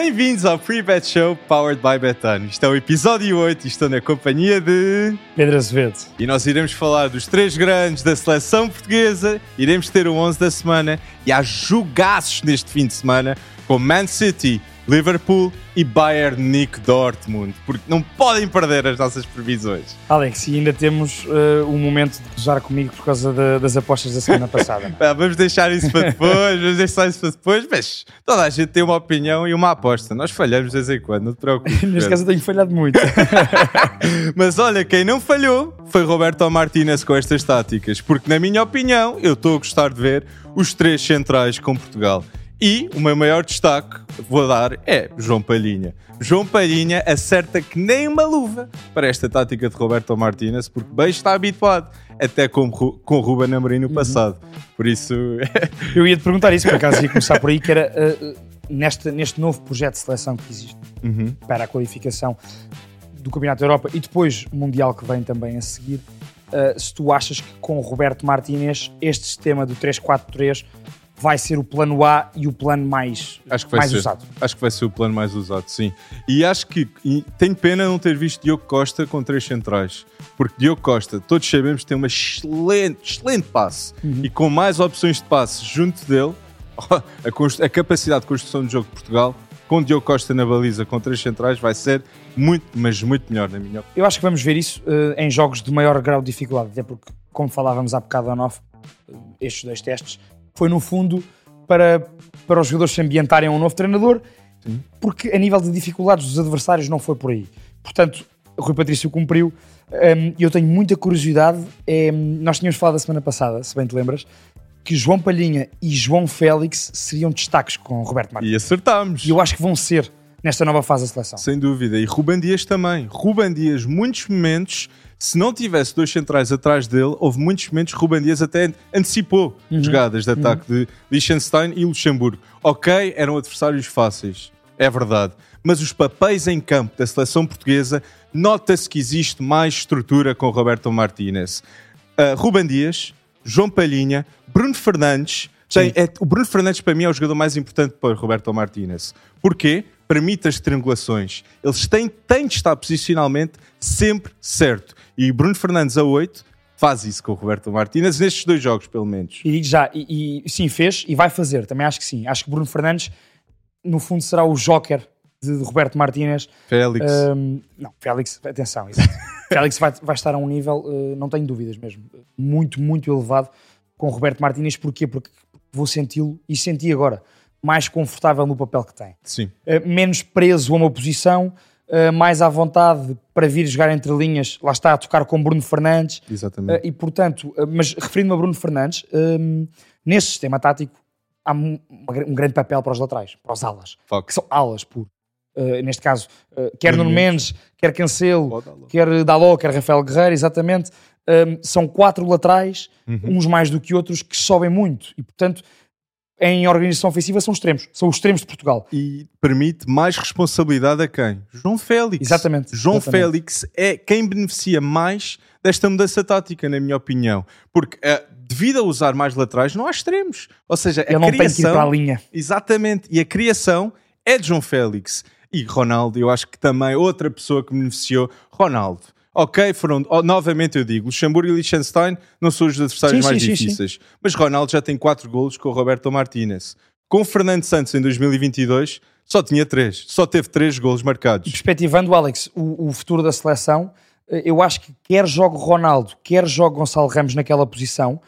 Bem-vindos ao Pre-Bet Show Powered by Betano. Isto é o episódio 8 e estou na companhia de. Pedro Azevedo. E nós iremos falar dos três grandes da seleção portuguesa, iremos ter o 11 da semana e há jogaços neste fim de semana com Man City, Liverpool e Bayern Nick Dortmund, porque não podem perder as nossas previsões. Alex, e ainda temos uh, um momento de gozar comigo por causa de, das apostas da semana passada. Ah, vamos deixar isso para depois, vamos deixar isso para depois, mas toda a gente tem uma opinião e uma aposta. Nós falhamos de vez em quando, não te preocupes. Neste caso eu tenho falhado muito. mas olha, quem não falhou foi Roberto Martínez com estas táticas, porque na minha opinião, eu estou a gostar de ver os três centrais com Portugal. E o meu maior destaque, vou dar, é João Palhinha. João Palhinha acerta que nem uma luva para esta tática de Roberto Martínez, porque bem está habituado, até com, com Ruben Amorim no passado. Uhum. Por isso... Eu ia te perguntar isso, por acaso ia começar por aí, que era uh, neste, neste novo projeto de seleção que existe uhum. para a qualificação do Campeonato da Europa e depois o Mundial que vem também a seguir, uh, se tu achas que com o Roberto Martínez este sistema do 3-4-3 vai ser o plano A e o plano mais, acho que vai mais ser, usado. Acho que vai ser o plano mais usado, sim. E acho que e tenho pena não ter visto Diogo Costa com três centrais. Porque Diogo Costa, todos sabemos, tem uma excelente, excelente passe. Uhum. E com mais opções de passe junto dele, a, a capacidade de construção de jogo de Portugal com Diogo Costa na baliza com três centrais vai ser muito, mas muito melhor, na minha opinião. Eu acho que vamos ver isso uh, em jogos de maior grau de dificuldade, até porque, como falávamos há bocado on off, estes dois testes, foi no fundo para, para os jogadores se ambientarem a um novo treinador, Sim. porque a nível de dificuldades dos adversários não foi por aí. Portanto, Rui Patrício cumpriu. Um, eu tenho muita curiosidade. É, nós tínhamos falado a semana passada, se bem te lembras, que João Palhinha e João Félix seriam destaques com Roberto Martins. E acertámos. E eu acho que vão ser nesta nova fase da seleção. Sem dúvida. E Ruben Dias também. Ruben Dias, muitos momentos se não tivesse dois centrais atrás dele, houve muitos momentos que Ruben Dias até antecipou uhum. jogadas de ataque uhum. de Liechtenstein e Luxemburgo. Ok, eram adversários fáceis, é verdade. Mas os papéis em campo da seleção portuguesa, nota-se que existe mais estrutura com Roberto Martínez. Uh, Ruben Dias, João Palhinha, Bruno Fernandes. Tem, é, o Bruno Fernandes, para mim, é o jogador mais importante para Roberto Martínez. Porquê? Permite as triangulações. Eles têm, têm de estar posicionalmente sempre certo. E Bruno Fernandes a 8 faz isso com o Roberto Martínez nestes dois jogos, pelo menos. E já, e, e, sim, fez e vai fazer, também acho que sim. Acho que Bruno Fernandes, no fundo, será o joker de, de Roberto Martínez. Félix. Um, não, Félix, atenção, Félix vai, vai, estar a um nível, uh, não tenho dúvidas mesmo, muito, muito elevado com Roberto Martínez. Porquê? Porque vou senti-lo e senti agora mais confortável no papel que tem. Sim. Uh, menos preso a uma posição uh, mais à vontade para vir jogar entre linhas, lá está a tocar com Bruno Fernandes. Exatamente. Uh, e portanto, mas referindo-me a Bruno Fernandes, um, nesse sistema tático há um, grande papel para os laterais, para os alas, Fox. que são alas puro. neste caso, quer Nuno Mendes, quer Cancelo, quer Daló, quer Rafael Guerreiro, exatamente. Um, são quatro laterais, uhum. uns mais do que outros, que sobem muito e, portanto, em organização ofensiva são extremos. São os extremos de Portugal. E permite mais responsabilidade a quem? João Félix. Exatamente. João exatamente. Félix é quem beneficia mais desta mudança tática, na minha opinião. Porque uh, devido a usar mais laterais, não há extremos. Ou seja, Ele a não criação... tem que ir para a linha. Exatamente. E a criação é de João Félix. E Ronaldo, eu acho que também outra pessoa que beneficiou, Ronaldo. Ok, foram, oh, novamente eu digo, Luxemburgo e Liechtenstein não são os adversários sim, mais sim, difíceis, sim, mas Ronaldo já tem 4 golos com o Roberto Martínez. Com Fernando Santos em 2022 só tinha 3, só teve 3 golos marcados. perspectivando, Alex, o, o futuro da seleção, eh, eu acho que quer jogue Ronaldo, quer jogue Gonçalo Ramos naquela posição,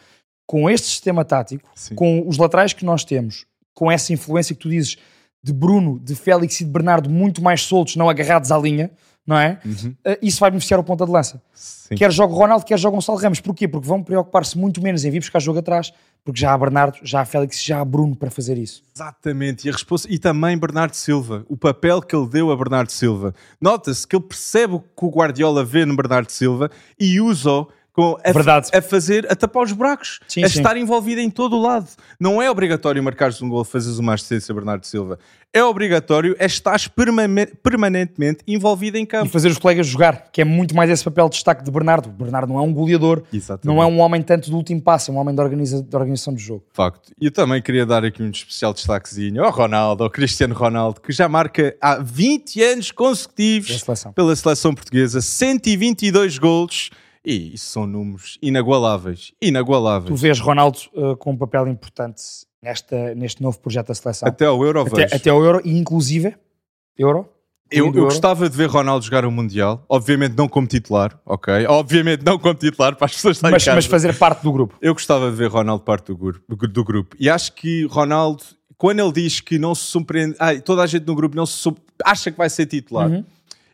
com este sistema tático, com os laterais que nós temos, com essa influência que tu dizes de Bruno, de Félix e de Bernardo muito mais soltos, não agarrados à linha, não é? Uhum. Uh, isso vai beneficiar o ponta de lança. Sim. Quer jogue Ronaldo, quer jogue Gonçalo Ramos. Porquê? Porque vão preocupar-se muito menos em vir buscar jogo atrás, porque já há Bernardo, já há Félix, já há Bruno para fazer isso. Exatamente, e, a resposta... e também Bernardo Silva, o papel que ele deu a Bernardo Silva. Nota-se que ele percebe o que o Guardiola vê no Bernardo Silva e usa-o com a, a, fazer, a tapar os buracos, sim, a sim. estar envolvido em todo o lado. Não é obrigatório marcares um gol, fazeres uma assistência Bernardo Silva. É obrigatório é estar permanentemente envolvido em campo. E fazer os colegas jogar, que é muito mais esse papel de destaque de Bernardo. Bernardo não é um goleador, Exatamente. não é um homem tanto do último passo, é um homem da, organiza, organização do jogo. Facto. E eu também queria dar aqui um especial destaquezinho ao Ronaldo, ao Cristiano Ronaldo, que já marca há 20 anos consecutivos seleção. pela seleção portuguesa, 122 golos e isso são números inagualáveis. Inagualáveis. Tu vês Ronaldo uh, com um papel importante nesta, neste novo projeto da seleção. Até ao Euro, até, vejo. até ao Euro e inclusive Euro. Eu, eu gostava de ver Ronaldo jogar o Mundial, obviamente não como titular, ok? Obviamente não como titular para as pessoas estarem mas, mas fazer parte do grupo. Eu gostava de ver Ronaldo parte do grupo, do grupo. E acho que Ronaldo, quando ele diz que não se surpreende, ah, toda a gente no grupo não se acha que vai ser titular, uhum.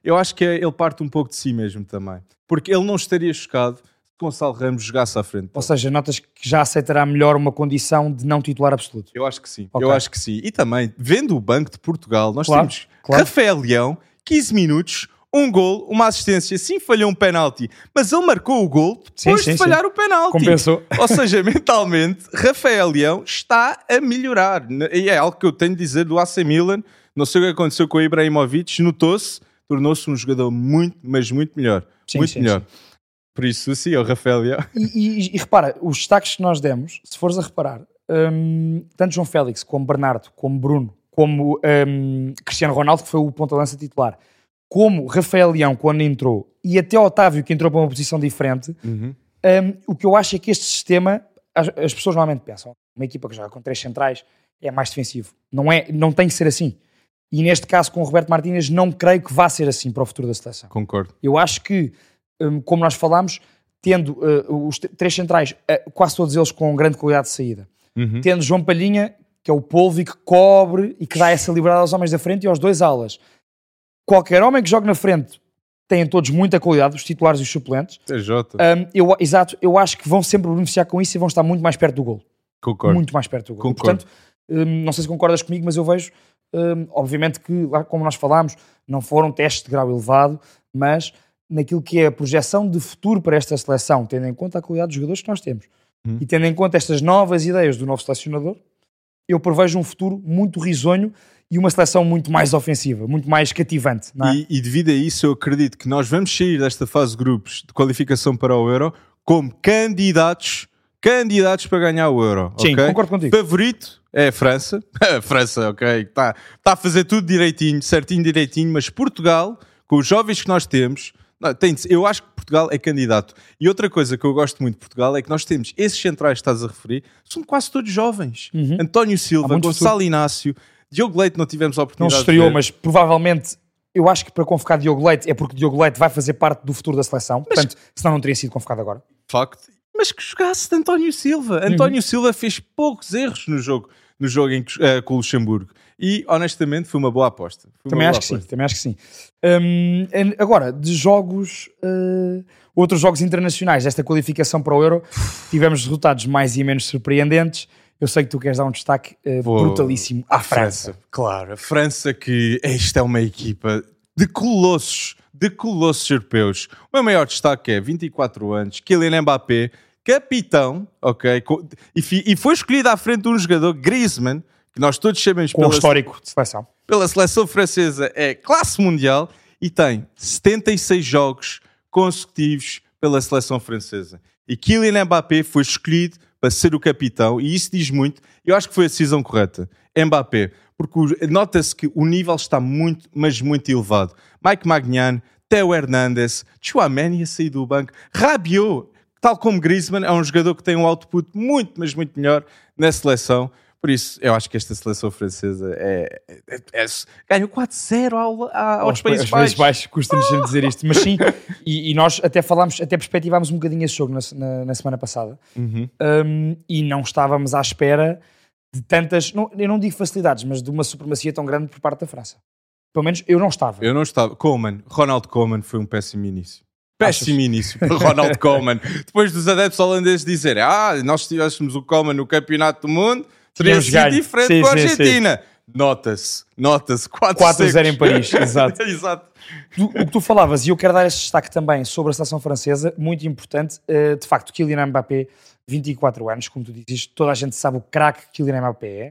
Eu acho que ele parte um pouco de si mesmo também porque ele não estaria chocado se Gonçalo Ramos jogasse à frente. Ou seja, notas que já aceitará melhor uma condição de não titular absoluto. Eu acho que sim, okay. eu acho que sim. E também, vendo o Banco de Portugal, nós claro, temos claro. Rafael Leão, 15 minutos, um gol, uma assistência, sim falhou um penalti, mas ele marcou o gol depois sim, sim, de falhar sim. o penalti. Compensou. Ou seja, mentalmente, Rafael Leão está a melhorar. E é algo que eu tenho de dizer do AC Milan. Não sei o que aconteceu com o Ibrahimovic, notou-se, tornou-se um jogador muito, mas muito melhor. Sim, muito sim, melhor. Sim. Por isso, sim, é o Rafael Leão. E, e, e, repara, os destaques que nós demos, se fores a reparar, um, tanto João Félix, como Bernardo, como Bruno, como um, Cristiano Ronaldo, que foi o ponta-lança titular, como Rafael Leão, quando entrou, e até Otávio, que entrou para uma posição diferente, uhum. um, o que eu acho é que este sistema, as, as, pessoas normalmente pensam, uma equipa que joga com três centrais é mais defensivo. Não, é, não tem que ser assim. E neste caso, com o Roberto Martínez, não creio que vá ser assim para o futuro da seleção. Concordo. Eu acho que, hum, como nós falámos, tendo uh, os três centrais, uh, quase todos eles com grande qualidade de saída, uhum. tendo João Palhinha, que é o polvo e que cobre e que dá essa liberdade aos homens da frente e aos dois alas. Qualquer homem que jogue na frente têm todos muita qualidade, os titulares e os suplentes. TJ. Um, eu, exato, eu acho que vão sempre beneficiar com isso e vão estar muito mais perto do gol. Concordo. Muito mais perto do gol. Concordo. portanto, um, não sei se concordas comigo, mas eu vejo um, obviamente que, como nós falámos, não foram testes de grau elevado, mas naquilo que é a projeção de futuro para esta seleção, tendo em conta a qualidade dos jogadores que nós temos hum. e tendo em conta estas novas ideias do novo selecionador, eu prevejo um futuro muito risonho e uma seleção muito mais ofensiva, muito mais cativante. É? E, e, devido a isso, eu acredito que nós vamos sair desta fase de grupos de qualificação para o Euro como candidatos candidatos para ganhar o Euro. Sim, okay? concordo contigo. Favorito é a França. A França, ok, está tá a fazer tudo direitinho, certinho, direitinho, mas Portugal, com os jovens que nós temos, não, tem, eu acho que Portugal é candidato. E outra coisa que eu gosto muito de Portugal é que nós temos esses centrais que estás a referir, são quase todos jovens. Uhum. António Silva, Gonçalo Inácio, Diogo Leite não tivemos a oportunidade Não se estreou, mas provavelmente eu acho que para convocar Diogo Leite é porque Diogo Leite vai fazer parte do futuro da seleção, mas, portanto, senão não teria sido convocado agora. Facto. Mas que jogasse de António Silva. Uhum. António Silva fez poucos erros no jogo no jogo em, uh, com o Luxemburgo. E honestamente foi uma boa aposta. também, acho que sim, também acho que sim. Um, agora, de jogos, uh, outros jogos internacionais desta qualificação para o Euro, tivemos resultados mais e menos surpreendentes. Eu sei que tu queres dar um destaque uh, brutalíssimo à França. França. Claro, a França que esta é uma equipa de colossos, de colossos europeus. O meu maior destaque é 24 anos, Kylian Mbappé, capitão, ok? E, foi escolhido à frente de um jogador, Griezmann, que nós todos sabemos Com pela, histórico de seleção. Pela seleção francesa, é classe mundial e tem 76 jogos consecutivos pela seleção francesa. E Kylian Mbappé foi escolhido para ser o capitão, e isso diz muito. Eu acho que foi a decisão correta. Mbappé, porque nota-se que o nível está muito, mas muito elevado. Mike Magnan, Theo Hernandes, Chouameni a sair do banco, Rabiot tal como Griezmann, é um jogador que tem um output muito, mas muito melhor na seleção. Por isso, eu acho que esta seleção francesa é, é, é, ganhou 4-0 ao, ao, aos Países Baixos. Baixos, custa-nos oh! dizer isto, mas sim, e, e, nós até falámos, até perspectivámos um bocadinho esse jogo na, na, na semana passada uhum. um, e não estávamos à espera de tantas, não, eu não digo facilidades, mas de uma supremacia tão grande por parte da França. Pelo menos eu não estava. Eu não estava. Coleman, Ronald Koeman foi um péssimo início. Péssimo início para Ronald Koeman. Depois dos adeptos holandeses dizerem ah, nós tivéssemos o Koeman no Campeonato do Mundo, teria sido diferente sim, com a Argentina. Nota-se, nota-se. 4-0 em Paris, exato. exato. O que tu falavas, e eu quero dar este destaque também sobre a seleção francesa, muito importante, uh, de facto, Kylian Mbappé, 24 anos, como tu dizes, toda a gente sabe o craque que Kylian Mbappé é,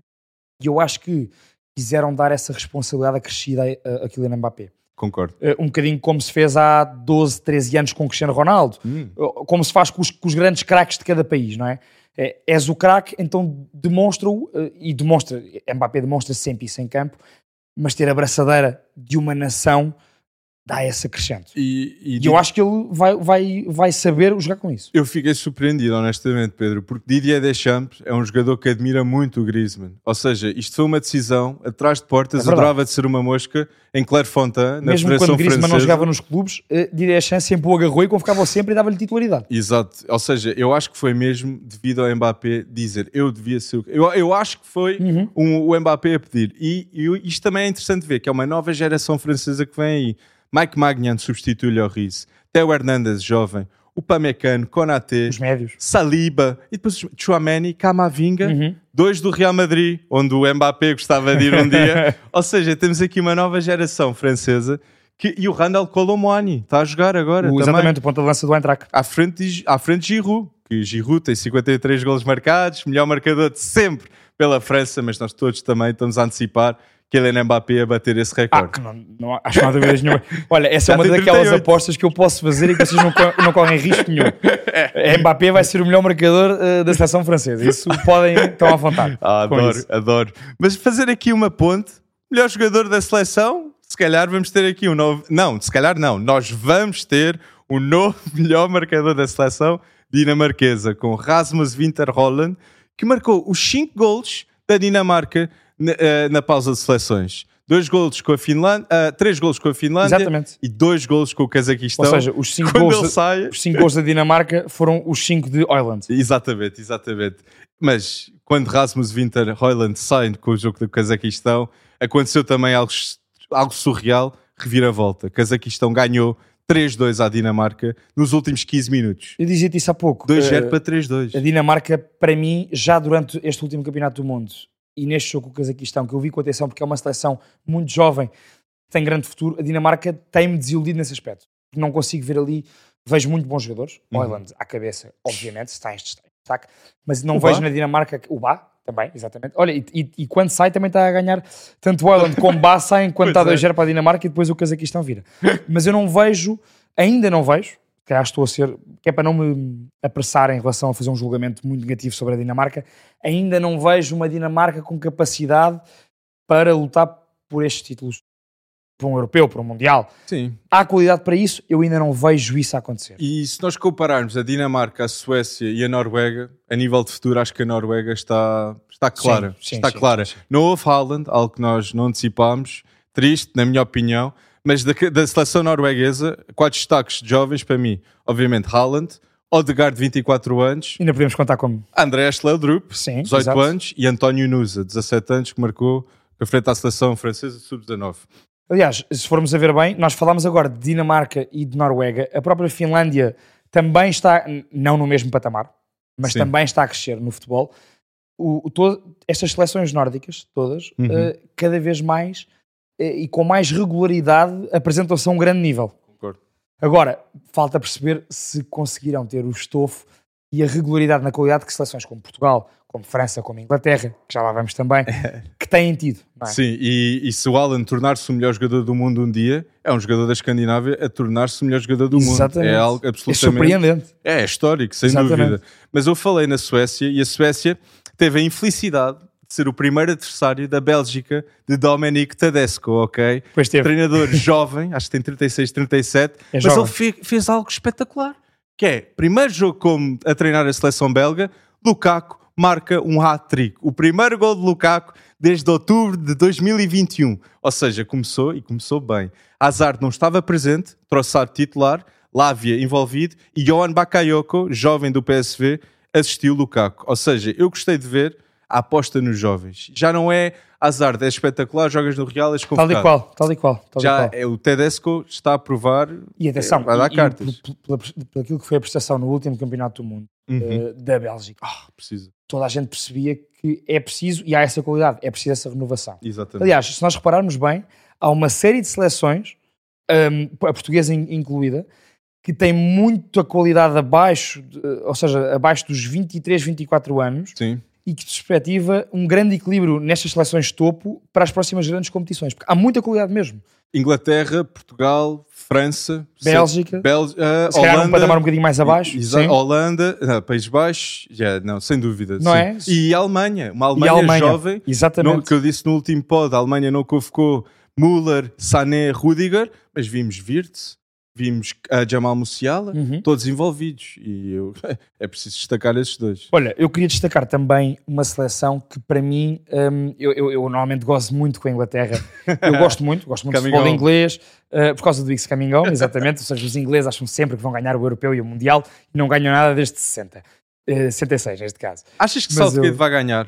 e eu acho que quiseram dar essa responsabilidade acrescida a, a Kylian Mbappé. Concordo. Uh, um bocadinho como se fez há 12, 13 anos com o Cristiano Ronaldo, hum. uh, como se faz com os, com os grandes craques de cada país, não é? é és o craque, então demonstra-o, e demonstra, Mbappé demonstra sempre isso em campo, mas ter a braçadeira de uma nação dá esse acrescento. E, e, e eu acho que ele vai, vai, vai saber jogar com isso. Eu fiquei surpreendido, honestamente, Pedro, porque Didier Deschamps é um jogador que admira muito o Griezmann. Ou seja, isto foi uma decisão atrás de portas, é adorava de ser uma mosca em Clairefontaine, na Mesmo Federação quando Griezmann Francesa. não jogava nos clubes, eh, Didier Deschamps sempre o agarrou e convocava sempre e dava-lhe titularidade. Exato. Ou seja, eu acho que foi mesmo devido ao Mbappé dizer eu devia ser o... Eu, eu acho que foi uhum. um, o Mbappé a pedir. E, e isto também é interessante ver, que é uma nova geração francesa que vem aí Mike Magnan substitui Lloris, Theo Hernandes, jovem, o Pamecano, Konaté, os médios. Saliba e depois Chouameni, Camavinga, uhum. dois do Real Madrid, onde o Mbappé gostava de ir um dia. Ou seja, temos aqui uma nova geração francesa que, e o Randall Colomwani está a jogar agora. O, exatamente, o ponto de lança do Eintracht. À frente, de, à frente de Giroud, que Giroud tem 53 golos marcados, melhor marcador de sempre pela França, mas nós todos também estamos a antecipar Kylian Mbappé a bater esse recorde. Ah, não, não, acho que não há dúvidas nenhuma. Olha, essa é uma daquelas 38. apostas que eu posso fazer e que vocês não, não correm risco nenhum. É. Mbappé vai ser o melhor marcador uh, da seleção francesa. Isso podem, estão à vontade. Ah, adoro, adoro. Mas fazer aqui uma ponte, melhor jogador da seleção, se calhar vamos ter aqui um novo. Não, se calhar não. Nós vamos ter o um novo melhor marcador da seleção dinamarquesa, com Rasmus Winter Holland, que marcou os 5 gols da Dinamarca na, uh, na pausa de seleções. Dois golos com a Finlândia, uh, três golos com a Finlândia Exatamente. e dois golos com o Cazaquistão. Ou seja, os cinco, golos, sai... os cinco golos da Dinamarca foram os cinco de Oiland. Exatamente, exatamente. Mas quando Rasmus Winter Hoyland sai com o jogo do Cazaquistão, aconteceu também algo, algo surreal, reviravolta. Cazaquistão ganhou 3-2 à Dinamarca nos últimos 15 minutos. Eu dizia-te isso há pouco. 2-0 uh, para 3-2. A Dinamarca, para mim, já durante este último campeonato do mundo, e neste jogo com o Cazaquistão, que eu vi com atenção porque é uma seleção muito jovem, tem grande futuro, a Dinamarca tem-me desiludido nesse aspecto. Não consigo ver ali, vejo muito bons jogadores, uhum. Oiland à cabeça, obviamente, está em destaque, mas não o vejo na Dinamarca o Bá, também, exatamente. Olha, e, e, e, quando sai também está a ganhar tanto o Oiland como o Bá saem quando está a 2 é. para a Dinamarca e depois o Cazaquistão vira. Mas eu não vejo, ainda não vejo, que acho estou a ser, que é para não me apressar em relação a fazer um julgamento muito negativo sobre a Dinamarca, ainda não vejo uma Dinamarca com capacidade para lutar por estes títulos, por um europeu, por um mundial. Sim. Há qualidade para isso, eu ainda não vejo isso acontecer. E se nós compararmos a Dinamarca, a Suécia e a Noruega, a nível de futuro, acho que a Noruega está, está clara. Sim, sim, está sim, clara. Não houve Haaland, algo que nós não antecipámos, triste, na minha opinião, mas da, da seleção norueguesa, quatro destaques jovens para mim. Obviamente, Haaland, Odegaard, 24 anos. Ainda podemos contar como André Schleudrup, 18 exato. anos. E António Nusa, 17 anos, que marcou a frente à seleção francesa sub-19. Aliás, se formos a ver bem, nós falámos agora de Dinamarca e de Noruega. A própria Finlândia também está, não no mesmo patamar, mas Sim. também está a crescer no futebol. O, o todo, estas seleções nórdicas, todas, uhum. uh, cada vez mais e com mais regularidade apresentam-se a um grande nível. Concordo. Agora, falta perceber se conseguirão ter o estofo e a regularidade na qualidade que seleções como Portugal, como França, como Inglaterra, que já lá vamos também, que têm tido. É? Sim, e, e, se o Alan tornar-se o melhor jogador do mundo um dia, é um jogador da Escandinávia a tornar-se o melhor jogador do Exatamente. mundo. É algo absolutamente... É surpreendente. É, histórico, sem Exatamente. dúvida. Mas eu falei na Suécia e a Suécia teve a infelicidade ser o primeiro adversário da Bélgica de Dominic Tedesco, ok? Pois teve. Treinador jovem, acho que tem 36, 37, é mas jovem. ele fez, fez, algo espetacular, que é, primeiro jogo como a treinar a seleção belga, Lukaku marca um hat-trick. O primeiro gol de Lukaku desde outubro de 2021. Ou seja, começou e começou bem. Hazard não estava presente, Trossard titular, Lávia envolvido e Johan Bakayoko, jovem do PSV, assistiu Lukaku. Ou seja, eu gostei de ver a aposta nos jovens. Já não é azar, é espetacular, jogas no Real, és convocado. Tal e qual, tal e qual. Tal Já e qual. É, o Tedesco está a provar, e atenção, vai dar e, cartas. E, por, por, aquilo que foi a prestação no último campeonato do mundo uhum. uh, da Bélgica. Oh, precisa. Toda a gente percebia que é preciso, e há essa qualidade, é preciso essa renovação. Exatamente. Aliás, se nós repararmos bem, há uma série de seleções, um, a portuguesa incluída, que tem muita qualidade abaixo, ou seja, abaixo dos 23, 24 anos, Sim. E que perspectiva um grande equilíbrio nestas seleções topo para as próximas grandes competições, porque há muita qualidade mesmo. Inglaterra, Portugal, França, Bélgica, Bel uh, se calhar um patamar um bocadinho mais abaixo. Holanda, não, Países Baixos, já, não, sem dúvida. Não sim. é? E Alemanha, uma Alemanha, Alemanha, jovem, exatamente. não, que eu disse no último pod, a Alemanha não convocou Müller, Sané, Rudiger, mas vimos Wirtz, vimos a Jamal Musiala, Uhum. todos envolvidos. E eu, é preciso destacar esses dois. Olha, eu queria destacar também uma seleção que para mim, hum, eu, eu- eu normalmente gosto muito com a Inglaterra. Eu gosto muito, gosto muito Coming futebol inglês, uh, por causa do X Coming Home, exatamente. Ou seja, os ingleses acham sempre que vão ganhar o Europeu e o Mundial e não ganham nada desde 60. Uh, 66, neste caso. Achas que Mas Southgate eu- vai ganhar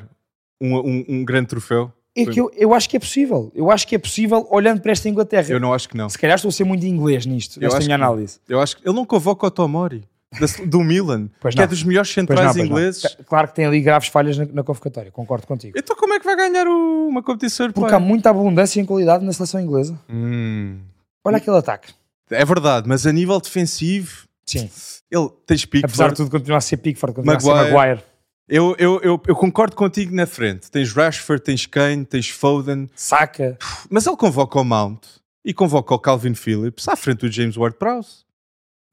um, um- um grande troféu? É que eu, eu acho que é possível. Eu acho que é possível olhando para esta Inglaterra. Eu não acho que não. Se calhar estou a ser muito inglês nisto, Eu nesta minha que análise. Eu acho que ele não convoca o Tomori do Milan, Pois que não. é dos melhores centrais não, pois não. ingleses. Claro que tem ali graves falhas na, na convocatória, concordo contigo. Então como é que vai ganhar o- uma competição Porque há europeia? muita abundância em qualidade na seleção inglesa. Hum, Olha aquele ataque. é verdade, mas a nível defensivo, Sim. ele tens Pickford. Apesar de tudo, continua a ser Pickford, continua a ser Maguire. Eu, eu, eu, eu concordo contigo na frente. Tens Rashford, tens Kane, tens Foden, Saca. mas ele convoca o Mount e convoca o Calvin Phillips à frente do James Ward-Prowse.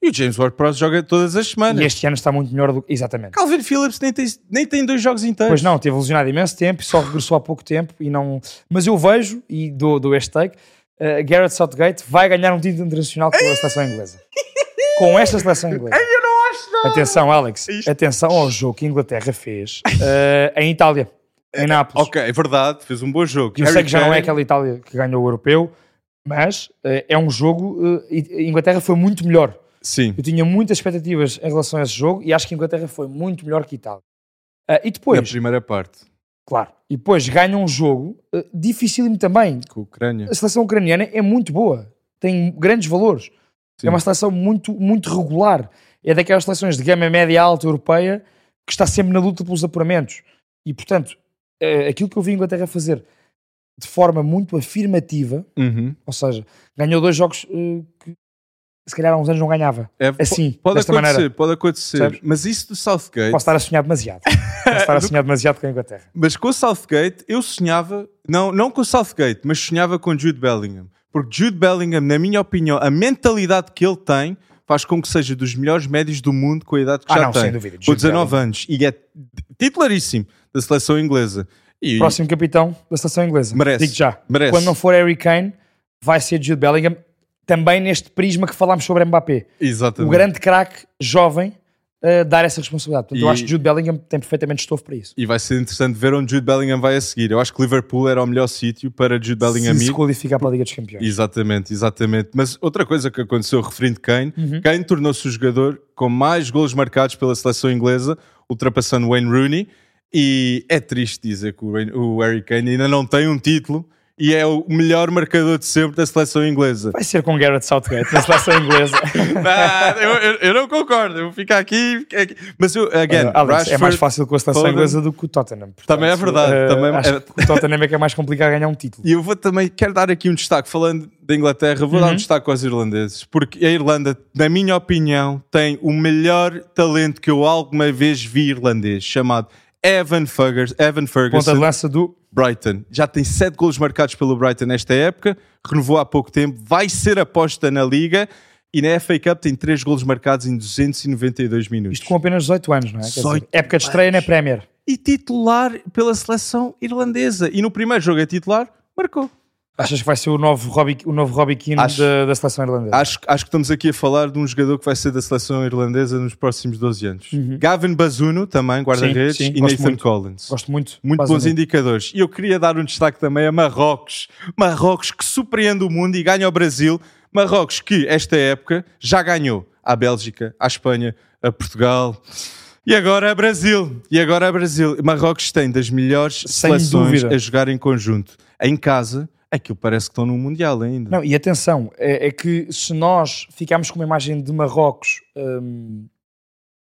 E o James Ward-Prowse joga todas as semanas. E este ano está muito melhor do que. Exatamente. Calvin Phillips nem tem, nem tem dois jogos inteiros. Pois não, teve lesionado imenso tempo e só regressou há pouco tempo e não. Mas eu vejo, e dou, dou este take, uh, Gareth Southgate vai ganhar um título internacional com a seleção inglesa. Com esta seleção inglesa. Nada. Atenção, Alex. Isto- Atenção ao jogo que a Inglaterra fez uh, em Itália, em Nápoles. Ok, é verdade, fez um bom jogo. Eu Harry sei que já não é Kane- aquela Itália que ganhou o europeu, mas uh, é um jogo. uh, a Inglaterra foi muito melhor. Sim, Eu tinha muitas expectativas em relação a esse jogo e acho que a Inglaterra foi muito melhor que a Itália. Uh, e na depois, primeira parte, claro, e depois ganha um jogo uh, dificílimo também. com a Ucrânia. A seleção ucraniana é muito boa, tem grandes valores. Sim. É uma seleção muito, muito regular. É daquelas seleções de gama média alta europeia que está sempre na luta pelos apuramentos. E, portanto, eh, aquilo que eu vi a Inglaterra fazer de forma muito afirmativa, Uhum. ou seja, ganhou dois jogos eh, que se calhar há uns anos não ganhava. É, Assim, po- pode acontecer, maneira. pode acontecer. Percebes? Mas isso do Southgate, Posso estar a sonhar demasiado. Posso estar a sonhar demasiado com a Inglaterra. mas com o Southgate, eu sonhava, não, não com o Southgate, mas sonhava com Jude Bellingham. Porque Jude Bellingham, na minha opinião, a mentalidade que ele tem faz com que seja dos melhores médios do mundo com a idade que Ah, já não, tem. sem dúvida. Com Jude 19 anos. E é titularíssimo da seleção inglesa. E Próximo capitão da seleção inglesa. Merece. Digo já. Merece. Quando não for Harry Kane, vai ser Jude Bellingham. Também neste prisma que falámos sobre Mbappé. Exatamente. o grande craque jovem uh, dar essa responsabilidade. Portanto, eu E- acho que Jude Bellingham tem perfeitamente estofo para isso. E vai ser interessante ver onde Jude Bellingham vai a seguir. Eu acho que Liverpool era o melhor sítio para Jude Bellingham Se se qualificar para a Liga dos Campeões. Exatamente, exatamente. Mas outra coisa que aconteceu referindo Kane, Uhum. Kane tornou-se o jogador com mais golos marcados pela seleção inglesa, ultrapassando Wayne Rooney. E é triste dizer que o Harry Kane ainda não tem um título e é o melhor marcador de sempre da seleção inglesa. Vai ser com Gareth Southgate na seleção inglesa. Ah, eu, eu- eu não concordo, eu vou ficar aqui. ficar aqui. Mas eu, again, Alex, é mais fácil com a seleção Foden. inglesa do que o Tottenham. Portanto, Também é verdade, uh, também- é- o Tottenham é que é mais complicado ganhar um título. E eu vou também, quero dar aqui um destaque, falando da Inglaterra, vou dar Uhum. um destaque aos irlandeses, porque a Irlanda, na minha opinião, tem o melhor talento que eu alguma vez vi irlandês, chamado Evan, Fergus, Evan Ponta de Ferguson, lança do Brighton. Já tem sete golos marcados pelo Brighton nesta época, renovou há pouco tempo, vai ser aposta na Liga e na FA Cup tem três golos marcados em 292 minutos. isto com apenas 18 anos, não é? Quer dizer, 18 época de estreia na Premier. E titular pela seleção irlandesa. E no primeiro jogo é titular, marcou. Achas que vai ser o novo Robbie, o novo Robbie Keane Acho- da, da seleção irlandesa? Acho, acho que estamos aqui a falar de um jogador que vai ser da seleção irlandesa nos próximos 12 anos. Gavin Bazuno, também, guarda-redes, Uhum. E Nathan muito. Collins. Gosto muito. Muito Faz bons indicadores. E eu queria dar um destaque também a Marrocos. Marrocos que surpreende o mundo e ganha o Brasil. Marrocos que, esta época, já ganhou à Bélgica, à Espanha, a Portugal. E agora a Brasil. E agora a Brasil. Marrocos tem das melhores Sem seleções dúvida. a jogar em conjunto. Em casa, aquilo parece que estão no Mundial ainda. Não, e atenção, é, é que se nós ficarmos com uma imagem de Marrocos hum,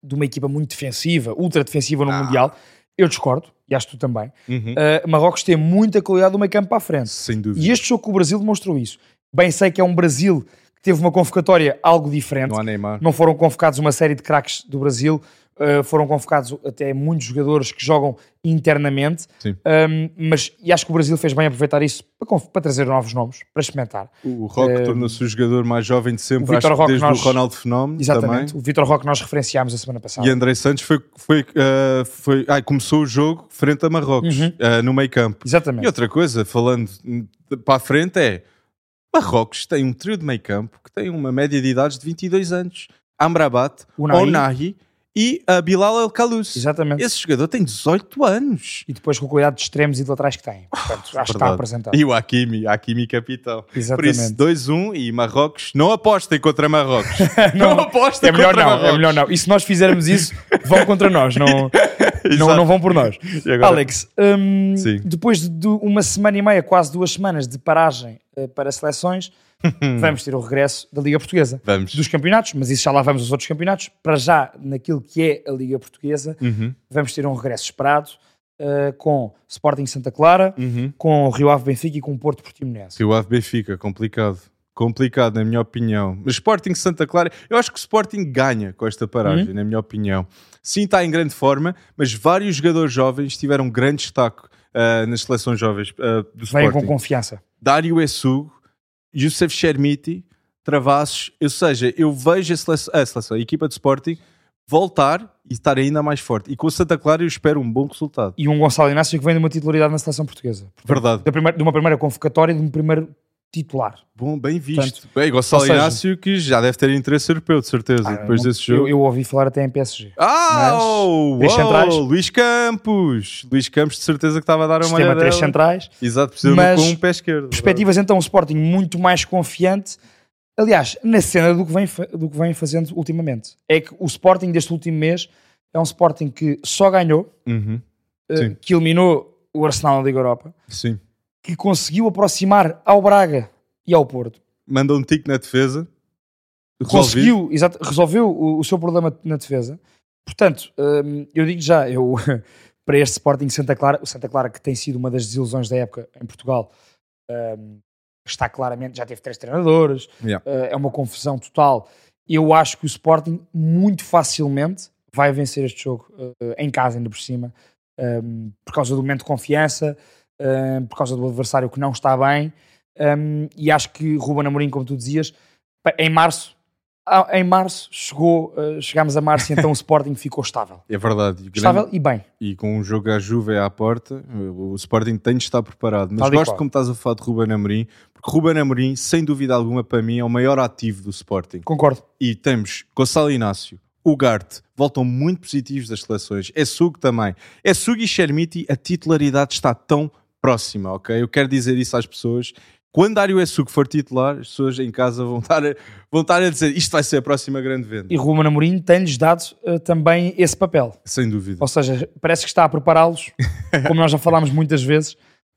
de uma equipa muito defensiva, ultra defensiva no Ah. Mundial, Eu discordo, e acho que tu também. Uhum. Uh, Marrocos tem muita qualidade do meio campo para a frente. Sem dúvida. E este jogo com o Brasil demonstrou isso. Bem sei que é um Brasil que teve uma convocatória algo diferente. Não há Neymar. Não foram convocados uma série de craques do Brasil, uh, foram convocados até muitos jogadores que jogam internamente. Um, mas e acho que o Brasil fez bem aproveitar isso para, para trazer novos nomes, para experimentar. O Roque Uh, tornou-se o jogador mais jovem de sempre, o acho que Roque desde nós- o Ronaldo Fenómeno Exatamente. também. O Vitor Roque nós referenciámos a semana passada. E André Santos foi, foi, uh, foi ai, começou o jogo frente a Marrocos, Uhum. uh, no meio campo. Exatamente. E outra coisa, falando para a frente, é Marrocos tem um trio de meio campo que tem uma média de idades de 22 anos. Amrabat, Unai. Onahi e a Bilal El Khalous. Exatamente. Esse jogador tem 18 anos. E depois com a qualidade de extremos e de laterais que tem. Portanto, acho que está apresentado. E o Hakimi, Hakimi capitão. Por Exatamente. isso, 2-1 e Marrocos, não apostem contra Marrocos. não, apostem É melhor contra não, Marrocos. é melhor não. E se nós fizermos isso, vão contra nós, não, não, não vão por nós. Alex, hum, depois de uma semana e meia, quase duas semanas de paragem eh, para seleções, vamos ter o regresso da Liga Portuguesa. Vamos. Dos campeonatos, mas isso já lá vamos aos outros campeonatos. Para já, naquilo que é a Liga Portuguesa, Uhum, vamos ter um regresso esperado eh, com Sporting Santa Clara, uhum. com Rio Ave Benfica e com Porto Portimonense. Rio Ave Benfica, complicado. Complicado, na minha opinião. Mas Sporting Santa Clara, eu acho que o Sporting ganha com esta paragem, na minha opinião. Sim, está em grande forma, mas vários jogadores jovens tiveram grande destaque ah, nas seleções jovens ah, do Venham com Sporting. confiança. Dário Essugo, Youssef Chermiti, Travassos, ou seja, eu vejo a seleção, a, seleção, a equipa de Sporting voltar e estar ainda mais forte. E com o Santa Clara eu espero um bom resultado. E um Gonçalo Inácio que vem de uma titularidade na seleção portuguesa. Portanto, Verdade. da primeira- de uma primeira convocatória e de um primeiro titular. Bom, bem visto. Portanto, bem, Gonçalo ou seja- Inácio que já deve ter interesse europeu, de certeza, Ah, depois não- desse jogo. Eu, eu ouvi falar até em PSG. Ah, Mas, oh, três centrais. Luís Campos. Luís Campos de certeza que estava a dar uma Sistema olhada. três centrais. Exato, precisa Mas, com um pé esquerdo. Perspectivas então, o Sporting muito mais confiante. Aliás, na cena do que, vem, do que vem fazendo ultimamente. É que o Sporting deste último mês é um Sporting que só ganhou, Uhum, Sim. que eliminou o Arsenal na Liga Europa, Sim. Que conseguiu aproximar ao Braga e ao Porto. Manda um tique na defesa. Resolvido. conseguiu, exato, resolveu o, o seu problema na defesa. Portanto, hum, eu digo já, eu para este Sporting Santa Clara, o Santa Clara que tem sido uma das desilusões da época em Portugal, hum, está claramente, já teve três treinadores, Yeah. uh, é uma confusão total. Eu acho que o Sporting muito facilmente vai vencer este jogo uh, em casa, ainda por cima, um, por causa do momento de confiança, um, por causa do adversário que não está bem. um, e acho que Ruben Amorim, como tu dizias, em março, em março chegou, uh, chegámos a março e então o Sporting ficou estável. É verdade. E, Estável grande- e bem. e com um jogo à Juve à porta, o Sporting tem de estar preparado. Mas Tal gosto como estás a falar de Ruben Amorim, porque Ruben Amorim, sem dúvida alguma, para mim, é o maior ativo do Sporting. Concordo. E temos Gonçalo Inácio, Ugarte, voltam muito positivos das seleções. É Sugo também. É Sugo e Chermiti, a titularidade está tão próxima, ok? Eu quero dizer isso às pessoas. Quando Dário Sugo for titular, as pessoas em casa vão estar, a, vão estar a dizer isto vai ser a próxima grande venda. E Ruben Amorim tem-lhes dado uh, também esse papel. Sem dúvida. Ou seja, parece que está a prepará-los, como nós já falámos muitas vezes,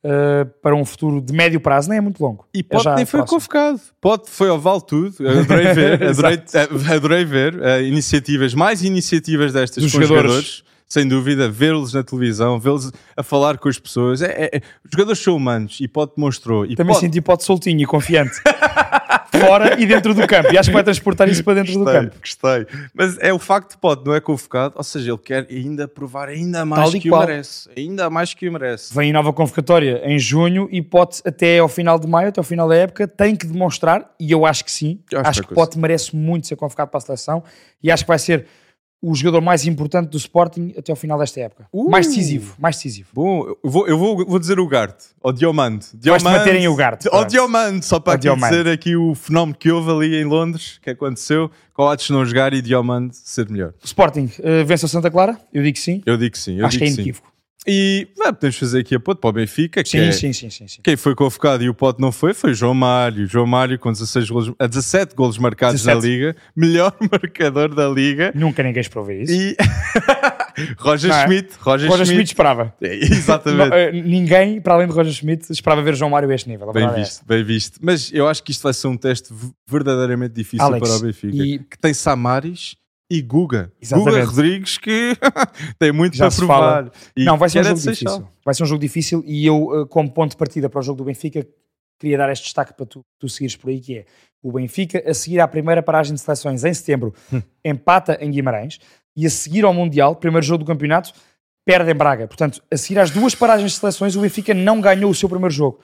uh, para um futuro de médio prazo, nem é muito longo. E É pode já nem foi próximo. convocado. Pode foi ao Vale tudo. Adorei ver, adorei, eh, adorei ver eh, iniciativas, mais iniciativas destas Dos com jogadores. jogadores. Sem dúvida, vê-los na televisão, vê-los a falar com as pessoas. É, é- é- os jogadores são humanos e pode demonstrou. E Também pode, senti pote soltinho e confiante. Fora e dentro do campo. E acho que vai transportar isso para dentro do Gostei, campo. gostei. Mas é o facto de pode, não é convocado. Ou seja, ele quer ainda provar ainda mais Tal que o merece. Ainda mais que o merece. Vem nova convocatória em junho e Pote até ao final de maio, até ao final da época, tem que demonstrar, e eu acho que sim, Eu acho acho, que Pote merece muito ser convocado para a seleção e acho que vai ser o jogador mais importante do Sporting até ao final desta época. Uh! Mais decisivo, mais decisivo. Bom, eu vou, eu vou, vou dizer o Garte, ou Diomande. Vais-te bater em Ugarte, Ou pronto. Diomande, só para aqui dizer aqui o fenómeno que houve ali em Londres, que aconteceu, Coates não jogar e Diomande ser melhor. O Sporting uh, vence o Santa Clara? Eu digo que sim. Eu digo sim, eu acho que digo é que sim. inequívoco. E ah, podemos fazer aqui a ponto para o Benfica, que Sim, é, sim, sim, sim, sim. quem foi convocado e o pote não foi, foi João Mário. João Mário com 16 golos, a 17 golos marcados 17. na Liga, melhor marcador da Liga. Nunca ninguém esperou ver isso. E Roger Não é? Schmidt, Roger, Roger Schmidt Schmidt. esperava. É, Exatamente. Não, eh, ninguém, para além de Roger Schmidt, esperava ver João Mário a este nível. Bem é visto, bem visto. Mas eu acho que isto vai ser um teste verdadeiramente difícil Alex, para o Benfica. e- Que tem Samaris e Guga. Exatamente. Guga Rodrigues que tem muito Já para provar. Não, vai ser um jogo difícil. Vai ser um jogo difícil e eu, eh, como ponto de partida para o jogo do Benfica, queria dar este destaque para tu, tu seguires por aí, que é o Benfica a seguir à primeira paragem de seleções em setembro, hum. empata em Guimarães e a seguir ao Mundial, primeiro jogo do campeonato, perde em Braga. Portanto, a seguir às duas paragens de seleções, o Benfica não ganhou o seu primeiro jogo.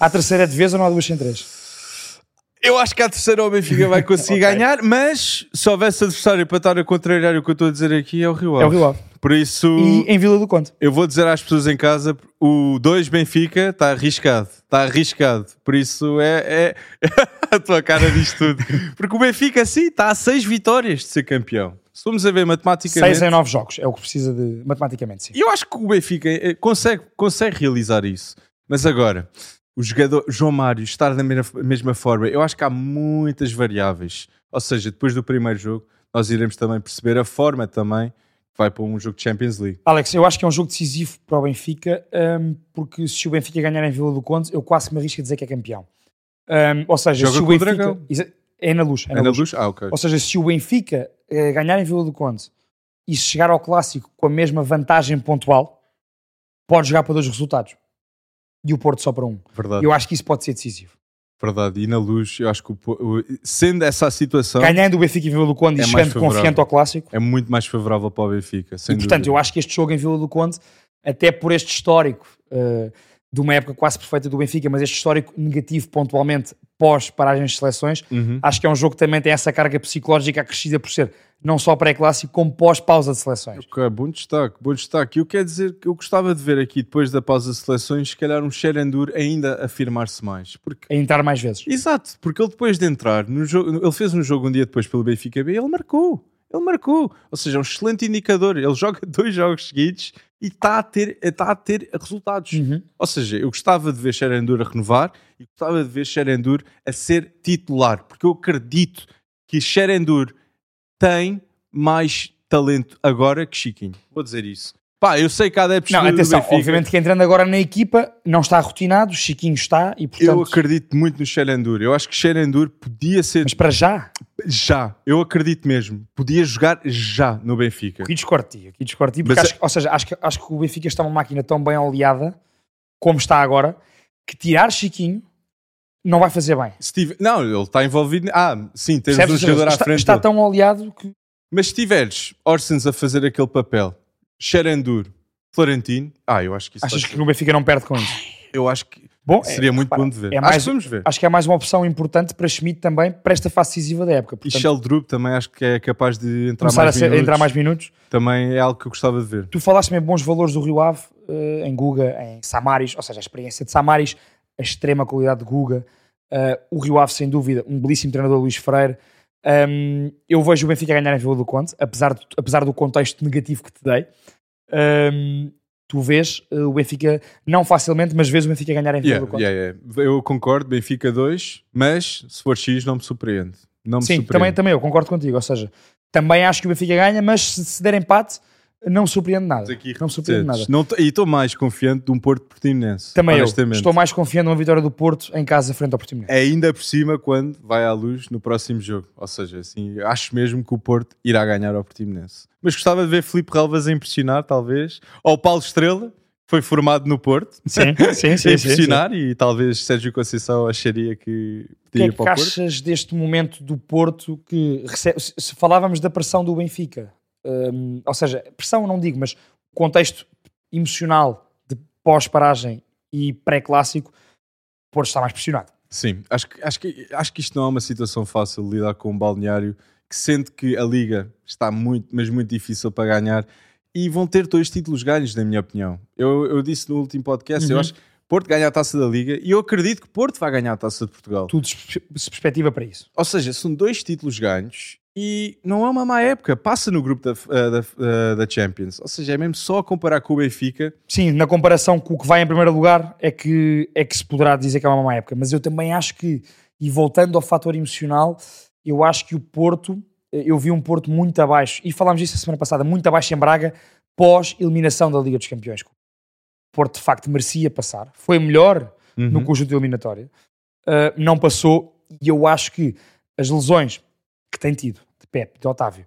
À terceira de vez ou não há duas sem três? Eu acho que a terceira o Benfica vai conseguir okay. ganhar, mas se houvesse adversário para estar a contrariar o que eu estou a dizer aqui é o Rio Ave. É o Rio Ave. Por isso. E em Vila do Conde. Eu vou dizer às pessoas em casa: o 2 Benfica está arriscado. Está arriscado. Por isso é. é... a tua cara diz tudo. Porque o Benfica, sim, está a 6 vitórias de ser campeão. Se formos a ver matematicamente. 6 em 9 jogos é o que precisa de. Matematicamente, sim. Eu acho que o Benfica eh, consegue, consegue realizar isso. Mas agora o jogador João Mário estar da mesma forma, eu acho que há muitas variáveis. Ou seja, depois do primeiro jogo, nós iremos também perceber a forma também que vai para um jogo de Champions League. Alex, eu acho que é um jogo decisivo para o Benfica, um, porque se o Benfica ganhar em Vila do Conde, eu quase me arrisco a dizer que é campeão. Um, ou seja, Joga se o Benfica. É na luz. É na, é na luz? luz? Ah, ok. Ou seja, se o Benfica uh, ganhar em Vila do Conde e chegar ao clássico com a mesma vantagem pontual, pode jogar para dois resultados e o Porto só para um. Verdade. Eu acho que isso pode ser decisivo. Verdade, e na luz, eu acho que o, sendo essa a situação. Ganhando o Benfica em Vila do Conde é e chegando confiante ao clássico. É muito mais favorável para o Benfica. e portanto, eu acho que este jogo em Vila do Conde, até por este histórico uh, de uma época quase perfeita do Benfica, mas este histórico negativo pontualmente pós-paragens de seleções, uhum. acho que é um jogo que também tem essa carga psicológica acrescida por ser não só pré-clássico, como pós-pausa de seleções. Ok, bom destaque, bom destaque. Eu quero dizer que eu gostava de ver aqui, depois da pausa de seleções, se calhar um Xerandur ainda afirmar-se mais. Porque... A entrar mais vezes. Exato, porque ele depois de entrar, no jogo, ele fez um jogo um dia depois pelo Benfica B e ele marcou. Ele marcou. Ou seja, é um excelente indicador. Ele joga dois jogos seguidos e está a ter, está a ter resultados. Uhum. Ou seja, eu gostava de ver Xerandur a renovar e gostava de ver Xerandur a ser titular, porque eu acredito que Xerandur tem mais talento agora que Chiquinho. Vou dizer isso. Pá, eu sei que há adeptos Não, atenção, obviamente que entrando agora na equipa não está rotinado, Chiquinho está e portanto... Eu acredito muito no Xerandur. Eu acho que Xerandur podia ser... Mas para já? Já, eu acredito mesmo. Podia jogar já no Benfica. Aqui discordo aqui discordo porque Mas, acho, ou seja, acho que, acho que o Benfica está uma máquina tão bem oleada como está agora, que tirar Chiquinho não vai fazer bem. Steve, não, ele está envolvido. Ah, sim, temos Percebes? um jogador está, à frente. Está dele. tão oleado que. Mas se tiveres Orsens a fazer aquele papel, Xerendur, Florentino, ah, eu acho que isso. Achas que o Benfica não perde com isso? Eu acho que bom, seria é, muito repara, bom de ver. É mais, acho que vamos ver. Acho que é mais uma opção importante para Schmidt também, para esta fase decisiva da época. Portanto, e Sheldrup também acho que é capaz de entrar mais a ser, minutos. entrar mais minutos. Também é algo que eu gostava de ver. Tu falaste também bons valores do Rio Ave, uh, em Guga, em Samaris, ou seja, a experiência de Samaris, a extrema qualidade de Guga, Uh, o Rio Ave, sem dúvida, um belíssimo treinador, Luís Freire. Um, eu vejo o Benfica ganhar em Vila do Conde, apesar, de, apesar do contexto negativo que te dei. Um, tu vês uh, o Benfica, não facilmente, mas vês o Benfica ganhar em Vila yeah, do Conde. Yeah, yeah. Eu concordo, Benfica 2, mas se for X não me surpreende. Não me Sim, surpreende. Também, também eu concordo contigo, ou seja, também acho que o Benfica ganha, mas se, se der empate não me surpreende nada. não me surpreende nada. Não, e estou mais confiante de um Porto Portimonense. Também eu. Estou mais confiante numa vitória do Porto em casa frente ao Portimonense. É ainda por cima quando vai à luz no próximo jogo. Ou seja, assim, acho mesmo que o Porto irá ganhar ao Portimonense. Mas gostava de ver Felipe Relvas a impressionar, talvez. Ou Paulo Estrela, foi formado no Porto. Sim, sim, sim. impressionar sim, sim. e talvez Sérgio Conceição acharia que o que é que achas deste momento do Porto que recebe, se falávamos da pressão do Benfica um, ou seja, pressão não digo, mas contexto emocional de pós-paragem e pré-clássico, Porto está mais pressionado. Sim, acho que, acho, que, acho que isto não é uma situação fácil de lidar com um balneário que sente que a Liga está muito, mas muito difícil para ganhar e vão ter dois títulos ganhos, na minha opinião. Eu, eu disse no último podcast, uhum. eu acho que Porto ganha a taça da Liga e eu acredito que Porto vai ganhar a taça de Portugal. Tudo se perspectiva para isso. Ou seja, são dois títulos ganhos e não é uma má época, passa no grupo da, eh, da, eh, da, Champions. Ou seja, é mesmo só comparar com o Benfica. Sim, na comparação com o que vai em primeiro lugar é que, é que se poderá dizer que é uma má época. Mas eu também acho que, e voltando ao fator emocional, eu acho que o Porto, eh, eu vi um Porto muito abaixo, e falámos disso a semana passada, muito abaixo em Braga, pós-eliminação da Liga dos Campeões. O Porto de facto merecia passar, foi melhor uhum. no conjunto eliminatório, uh, não passou, e eu acho que as lesões que tem tido Pepe, de Otávio,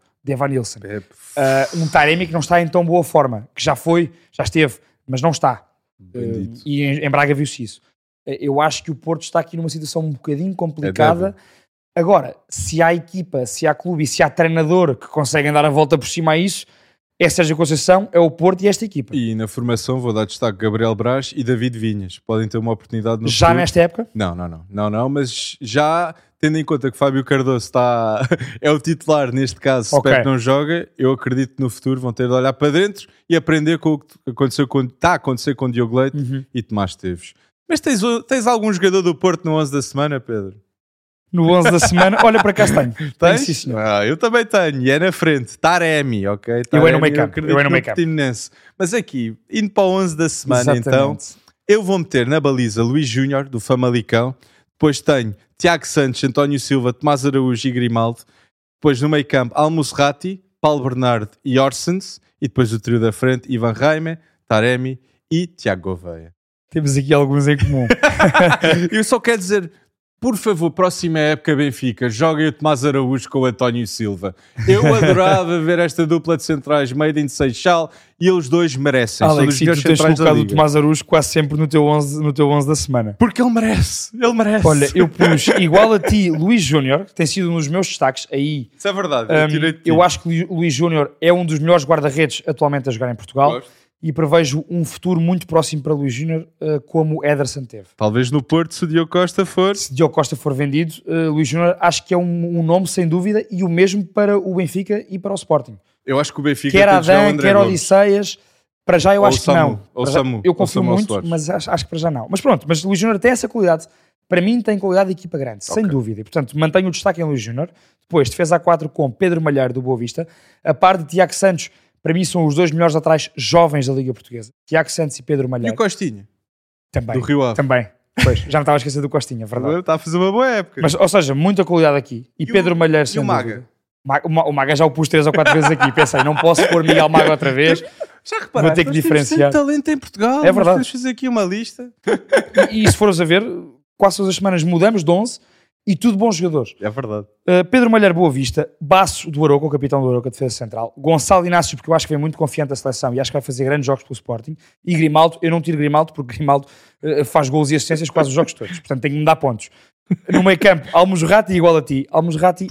Nilsson. Uh, um Taremi que não está em tão boa forma, que já foi, já esteve, mas não está. Uh, e em, em Braga viu-se isso. Uh, eu acho que o Porto está aqui numa situação um bocadinho complicada. É Agora, se há equipa, se há clube e se há treinador que conseguem dar a volta por cima a isso, é Sérgio Conceição, é o Porto e esta equipa. E na formação vou dar destaque Gabriel Braz e David Vinhas. Podem ter uma oportunidade no Já futuro. nesta época? Não, não, não, não, não, mas já tendo em conta que Fábio Cardoso está é o titular neste caso, se okay. não joga, eu acredito que no futuro vão ter de olhar para dentro e aprender com o que aconteceu com, está a acontecer com Diogo Leite uhum. e Tomás Teves. Mas tens, tens algum jogador do Porto no 11 da semana, Pedro? No 11 da semana. Olha, para cá tenho. Tens? Sim, ah, eu também tenho. E é na frente. Taremi, ok? Taremi, eu é no make-up. Eu é no make-up. Mas aqui, indo para o 11 da semana, Exatamente. então, eu vou meter na baliza Luís Júnior, do Famalicão. Depois tenho Tiago Santos, António Silva, Tomás Araújo e Grimaldo. Depois no meio campo, Almusrati, Paulo Bernardo e Orsens. E depois o trio da frente, Ivan Raime, Taremi e Tiago Gouveia. Temos aqui alguns em comum. eu só quero dizer, por favor, próxima época Benfica, joguem o Tomás Araújo com o António Silva. Eu adorava ver esta dupla de centrais made in Seixal e eles dois merecem. Alex, São tu tens colocado o Tomás Araújo quase sempre no teu, 11, no teu 11 da semana. Porque ele merece, ele merece. Olha, eu pus igual a ti, Luís Júnior, que tem sido um dos meus destaques aí. Isso é verdade, eu, um, eu acho que Luís Júnior é um dos melhores guarda-redes atualmente a jogar em Portugal. Gosto e prevejo um futuro muito próximo para Luís Júnior, uh, como Ederson teve. Talvez no Porto, se o Diogo Costa for. Se Diogo Costa for vendido, uh, Luís Júnior acho que é um, um, nome sem dúvida e o mesmo para o Benfica e para o Sporting. Eu acho que o Benfica quer Adão, quer Odisseias. Para já eu ou acho Samu, que não. Ou Samu, eu confio muito, mas acho, acho, que para já não. Mas pronto, mas Luís Júnior tem essa qualidade. Para mim tem qualidade de equipa grande, okay. sem dúvida. E, portanto, mantenho o destaque em Luís Júnior. Depois, defesa a 4 com Pedro Malheiro do Boa Vista. A par de Tiago Santos para mim são os dois melhores atrás jovens da Liga Portuguesa. Tiago Santos e Pedro Malheiro. E o Costinha? Também. Do Rio Ave. Também. Pois, já me estava a esquecer do Costinha, verdade. Está a fazer uma boa época. Mas, ou seja, muita qualidade aqui. E, e Pedro o, Malheiro, sem e o Maga? Dúvida. O Maga já o pus três ou quatro vezes aqui. Pensei, não posso pôr Miguel Maga outra vez. Já reparaste, Vou ter que diferenciar. talento em Portugal. É verdade. Vamos fazer aqui uma lista. E, e se fores a ver, quase todas as semanas mudamos de 11 e tudo bons jogadores. É verdade. Uh, Pedro Malher Boa Vista, Baço do Aroca, o capitão do Aroca, defesa central. Gonçalo Inácio, porque eu acho que vem muito confiante da seleção e acho que vai fazer grandes jogos pelo Sporting. E Grimaldo, eu não tiro Grimaldo porque Grimaldo uh, faz gols e assistências quase os jogos todos. Portanto, tem que me dar pontos. No meio campo, Almozrati igual a ti. Almozrati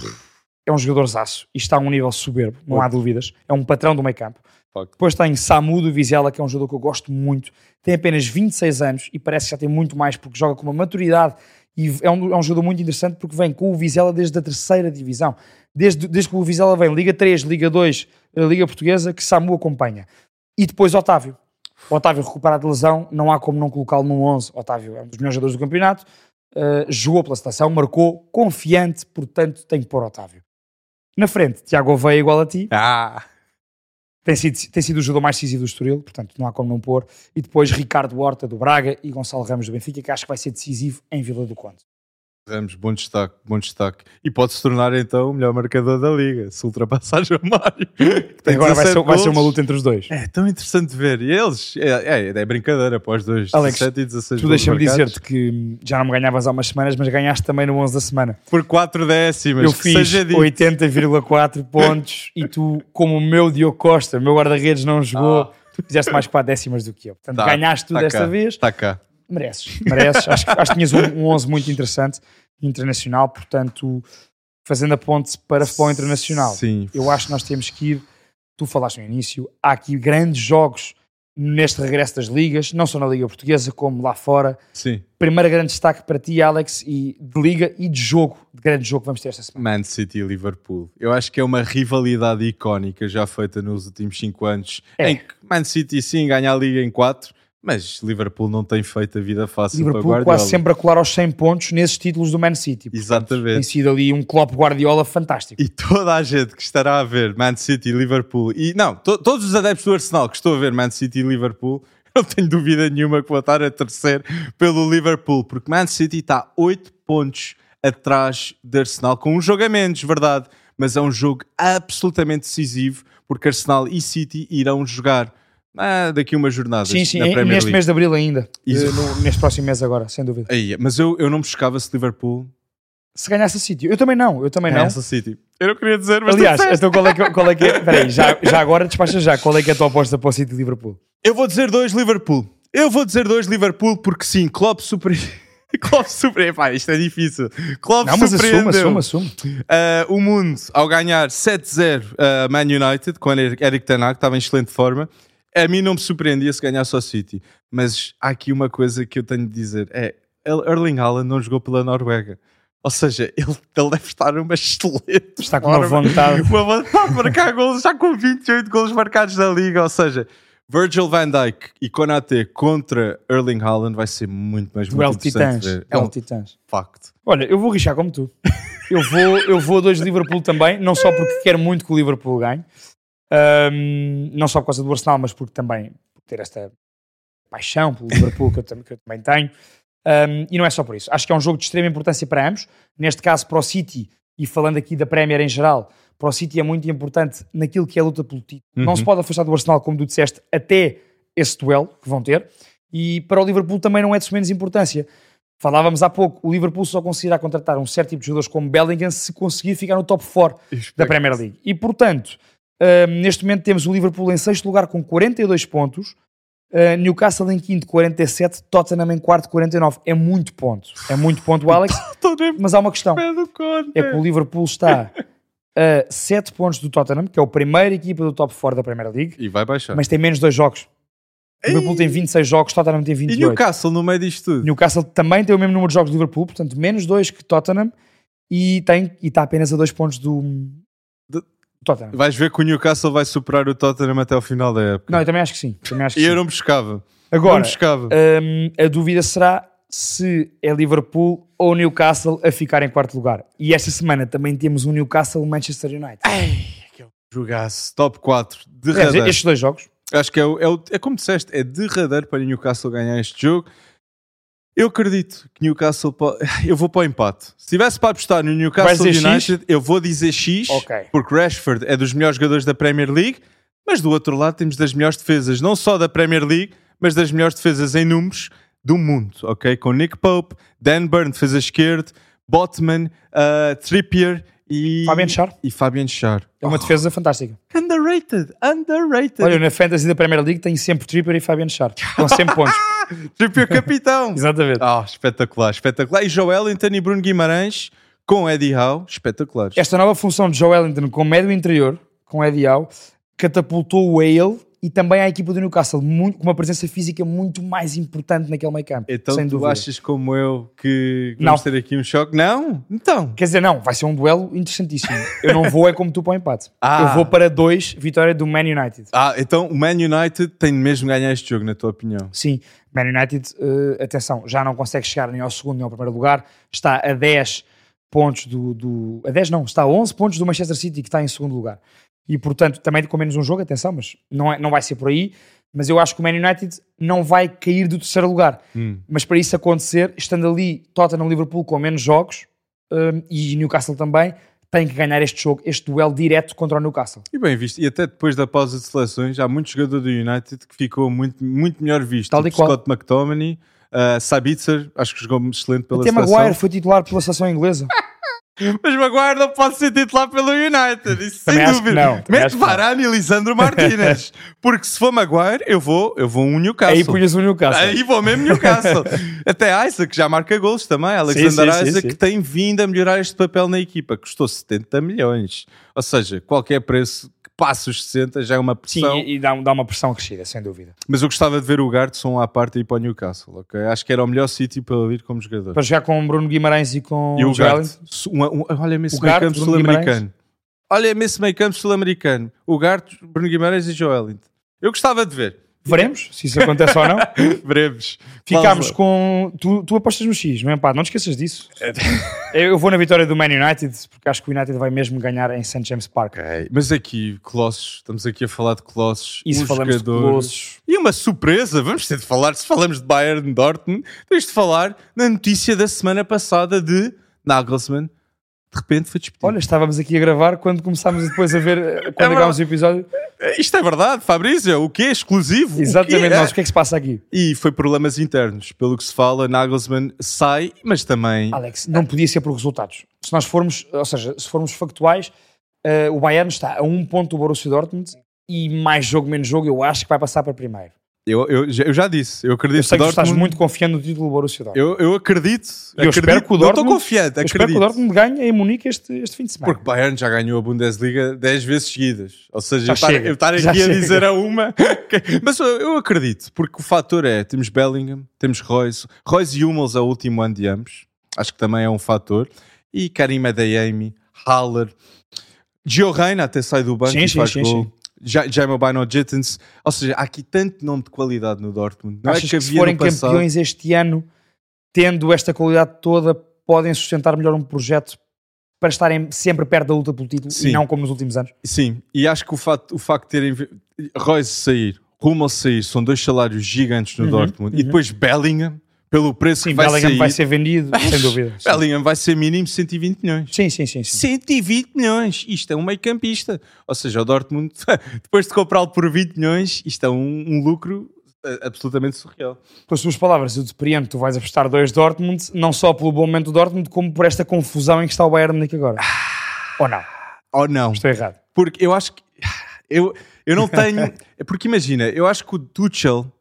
é um jogador zaço e está a um nível soberbo, não há dúvidas. É um patrão do meio campo. Depois tem Samu do Vizela, que é um jogador que eu gosto muito. Tem apenas 26 anos e parece que já tem muito mais porque joga com uma maturidade e é um, é um jogador muito interessante porque vem com o Vizela desde a terceira divisão. Desde, desde que o Vizela vem, Liga 3, Liga 2, eh, Liga Portuguesa, que Samu acompanha. E depois Otávio. Otávio recuperado de lesão, não há como não colocá-lo no 11. Otávio é um dos melhores jogadores do campeonato, uh, jogou pela seleção, marcou, confiante, portanto tem que pôr Otávio. Na frente, Tiago Oveia igual a ti. Ah! Tem sido, tem sido o jogador mais decisivo do Estoril, portanto não há como não pôr. E depois Ricardo Horta do Braga e Gonçalo Ramos do Benfica, que acho que vai ser decisivo em Vila do Conde. Ramos, bom destaque, bom destaque. E pode se tornar então o melhor marcador da liga, se ultrapassar João Mário. Agora vai ser, vai ser, uma luta entre os dois. É tão interessante ver. E eles, é, é, é brincadeira após dois, Alex, 17 e 16 Tu deixa-me dizer-te que já não me ganhavas há umas semanas, mas ganhaste também no 11 da semana. Por 4 décimas. Eu fiz 80,4 pontos e tu, como o meu Diogo Costa, meu guarda-redes não jogou, ah. tu fizeste mais 4 décimas do que eu. Portanto, tá, ganhaste tu tá desta cá, vez. Está cá mereces, mereces. acho, acho que tinhas um, um 11 muito interessante, internacional, portanto, fazendo a ponte para futebol internacional. Sim. Eu acho que nós temos que ir, tu falaste no início, há aqui grandes jogos neste regresso das ligas, não só na Liga Portuguesa, como lá fora. Sim. Primeiro grande destaque para ti, Alex, e de liga e de jogo, de grande jogo que vamos ter esta semana. Man City e Liverpool. Eu acho que é uma rivalidade icónica já feita nos últimos 5 anos, é. em que Man City sim ganha a liga em 4, mas Liverpool não tem feito a vida fácil Liverpool para Guardiola. quase sempre a colar aos 100 pontos nesses títulos do Man City. Portanto, Exatamente. Tem sido ali um Klopp Guardiola fantástico. E toda a gente que estará a ver Man City e Liverpool, e não, to, todos os adeptos do Arsenal que estão a ver Man City e Liverpool, não tenho dúvida nenhuma que vou estar a terceiro pelo Liverpool, porque Man City está 8 pontos atrás de Arsenal, com um jogo a menos, verdade, mas é um jogo absolutamente decisivo, porque Arsenal e City irão jogar ah, daqui uma jornada. Sim, sim, neste League. mês de Abril ainda. Uh, no, neste próximo mês agora, sem dúvida. Aí, mas eu, eu não me chocava se Liverpool se ganhasse a City. Eu também não, eu também não. Essa City. Eu não queria dizer, mas Aliás, disseste. então qual é que, qual é, que é? Peraí, já, já agora despacha já. Qual é que é a tua aposta para o City de Liverpool? Eu vou dizer dois Liverpool. Eu vou dizer dois Liverpool porque sim, Klopp super... Klopp super... Pá, isto é difícil. Klopp Não, mas assume, surpreendeu. assume, assume. Uh, o mundo, ao ganhar 7-0 uh, Man United, com Eric Eric Ten Hag, estava em excelente forma. A mim não me surpreendia se ganhasse ao City. Mas há aqui uma coisa que eu tenho de dizer. É, Erling Haaland não jogou pela Noruega. Ou seja, ele, ele deve estar numa excelente Está com uma forma. vontade. Uma vontade de marcar golos, já com 28 golos marcados na Liga. Ou seja, Virgil van Dijk e Konate contra Erling Haaland vai ser muito mais muito interessante titãs. É um titãs. facto. Olha, eu vou rixar como tu. Eu vou, eu vou a dois de Liverpool também, não só porque quero muito que o Liverpool ganhe, ahm, não só por causa do Arsenal, mas porque também por ter esta paixão pelo Liverpool que eu, tam- que eu também tenho. Ahm, e não é só por isso. Acho que é um jogo de extrema importância para ambos. Neste caso, para o City, e falando aqui da Premier em geral, para o City é muito importante naquilo que é a luta pelo título. Não se pode afastar do Arsenal, como tu disseste, até esse duelo que vão ter. E para o Liverpool também não é de menos importância. Falávamos há pouco, o Liverpool só conseguirá contratar um certo tipo de jogadores como Bellingham se conseguir ficar no top 4 da Premier League. E portanto, neste momento temos o Liverpool em sexto lugar com 42 pontos, uh, Newcastle em quinto 47, Tottenham em quarto 49. É muito ponto. É muito ponto, Alex. Nem Mas há uma questão. É que o Liverpool está a 7 pontos do Tottenham, que é a primeira equipa do top 4 da Premier League, E vai baixar. mas tem menos dois jogos. O Liverpool tem 26 jogos, Tottenham tem E 28. Newcastle no meio disto tudo? Newcastle também tem o mesmo número de jogos do Liverpool, portanto, menos dois que Tottenham e tem e está apenas a dois pontos do Tottenham. Vais ver que o Newcastle vai superar o Tottenham até ao final da época. Não, eu também acho que sim. Também acho que e eu não buscava. não Agora, buscava. hum, a dúvida será se é Liverpool ou Newcastle a ficar em quarto lugar. E esta semana também temos um Newcastle-Manchester United. Jogasse top 4. Aliás, Derradeiro. estes dois jogos. Acho que é, o, é, o- é como disseste, é derradeiro para o Newcastle ganhar este jogo. Eu acredito que Newcastle. po- Eu vou para o empate. Se tivesse para apostar no Newcastle Vais dizer United, eu vou dizer X, Ok. porque Rashford é dos melhores jogadores da Premier League, mas do outro lado temos das melhores defesas, não só da Premier League, mas das melhores defesas em números do mundo, ok? Com Nick Pope, Dan Burn, defesa esquerda, Botman, uh, Trippier e. Fabian Schär. E Fabian Schär. É uma defesa fantástica. Underrated, underrated. Olha, na Fantasy da Premier League tem sempre Tripper e Fabian Schär. Com sempre pontos. Trippier capitão. Exatamente. Ah, espetacular, espetacular. E Joelinton e Bruno Guimarães com Eddie Howe, espetaculares. Esta nova função de Joe Ellington com médio interior, com Eddie Howe, catapultou o Whale e também a equipa do Newcastle muito- com uma presença física muito mais importante naquele meio campo. Então sem tu dúvida. achas como eu que Não. vamos ter aqui um choque? Não? Então. Quer dizer, não, vai ser um duelo interessantíssimo. Eu não vou é como tu para o empate. Ah. Eu vou para dois, vitória do Man United. Ah, então o Man United tem mesmo ganhar este jogo, na tua opinião. Sim, Man United, eh, atenção, já não consegue chegar nem ao segundo nem ao primeiro lugar, está a 10 pontos do, do- A 10 não, está a 11 pontos do Manchester City que está em segundo lugar. E portanto, também com menos um jogo, atenção, mas não, é, não vai ser por aí. Mas eu acho que o Man United não vai cair do terceiro lugar. Hum. Mas para isso acontecer, estando ali Tottenham Liverpool com menos jogos eh, e Newcastle também, tem que ganhar este jogo, este duelo direto contra o Newcastle. E bem visto. E até depois da pausa de seleções, há muito jogador do United que ficou muito, muito melhor visto. Tal Tipo. Scott McTominay, uh, Sabitzer, acho que jogou excelente pela Até seleção. Maguire foi titular pela seleção inglesa. Mas Maguire não pode ser titular pelo United, isso Também sem que dúvida. não, também Mete que. Varane e Lisandro Martínez. Porque se for Maguire, eu vou, eu vou um Newcastle. Aí punhas o Newcastle. Aí vou mesmo Newcastle. Até Isaac já marca gols também. Alexander sim, sim, Isaac sim. que tem vindo a melhorar este papel na equipa. Custou 70 milhões. Ou seja, qualquer preço que passe os 60 já é uma Sim, pressão. e, e dá, dá uma pressão crescida, sem dúvida. Mas eu gostava de ver o Gartson à parte e ir para o Newcastle. ok? Acho que era o melhor sítio para ele ir como jogador. Para jogar com Bruno Guimarães e com E o um- olha-me esse O meio campo sul-americano. Olha-me esse meio campo sul-americano. O Gart, Bruno Guimarães e Joelinton. Eu gostava de ver. Veremos se isso acontece ou não. Veremos. Ficámos com. Tu, tu apostas no X, não é? Pá, não te esqueças disso. É. Eu vou na vitória do Man United, porque acho que o United vai mesmo ganhar em St. James Park. Ok, Mas aqui, Colossos, estamos aqui a falar de Colossos. E um falamos de jogador- Colossos? E uma surpresa, vamos ter de falar, se falamos de Bayern Dortmund, tens de falar na notícia da semana passada de Nagelsmann de repente foi despedido. Olha, estávamos aqui a gravar quando começámos depois a ver, eh, quando é acabámos o episódio. Isto é verdade, Fabrício, o que é exclusivo? Exatamente, o é? nós, o que é que se passa aqui? E foi problemas internos, pelo que se fala, Nagelsmann sai, mas também... Alex, não podia ser por resultados. Se nós formos, ou seja, se formos factuais, uh, o Bayern está a um ponto do Borussia Dortmund e mais jogo, menos jogo, eu acho que vai passar para primeiro. Eu, eu, eu já disse, eu acredito eu sei que, Dortmund, estás muito confiante no título do Borussia Dortmund. Eu, eu acredito. Eu acredito, espero que o Dortmund, estou confiante, acredito. espero que o Dortmund ganhe em Munique este, este fim de semana. Porque Bayern já ganhou a Bundesliga 10 vezes seguidas. Ou seja, já eu estar, eu estar aqui a chega. dizer a uma... Mas eu acredito, porque o fator é, temos Bellingham, temos Royce. Royce e Hummels é o último ano de ambos. Acho que também é um fator. E Karim Adeyemi, Haller... Gio Reina até sai do banco sim, e faz sim, gol. sim. Jaime Bino Jittens, ou seja, há aqui tanto nome de qualidade no Dortmund. Não Achas é que, que se forem passado... campeões este ano, tendo esta qualidade toda, podem sustentar melhor um projeto para estarem sempre perto da luta pelo título Sim. e não como nos últimos anos? Sim, e acho que o facto, o facto de terem Royce sair, Rummel sair, são dois salários gigantes no Uhum, Dortmund, uhum. e depois Bellingham, pelo preço Sim, que vai Bellingham sair, vai ser vendido, sem dúvida. Sim. Bellingham vai ser mínimo 120 milhões. Sim, sim, sim. sim. 120 milhões, isto é um meio campista. Ou seja, o Dortmund, depois de comprá-lo por 20 milhões, isto é um, um lucro eh, absolutamente surreal. Pelas tuas palavras, eu depreendo tu vais apostar dois Dortmund, não só pelo bom momento do Dortmund, como por esta confusão em que está o Bayern Munique agora. Ou não? Ou não? Estou errado. Porque eu acho que eu, eu não tenho. porque imagina, eu acho que o Tuchel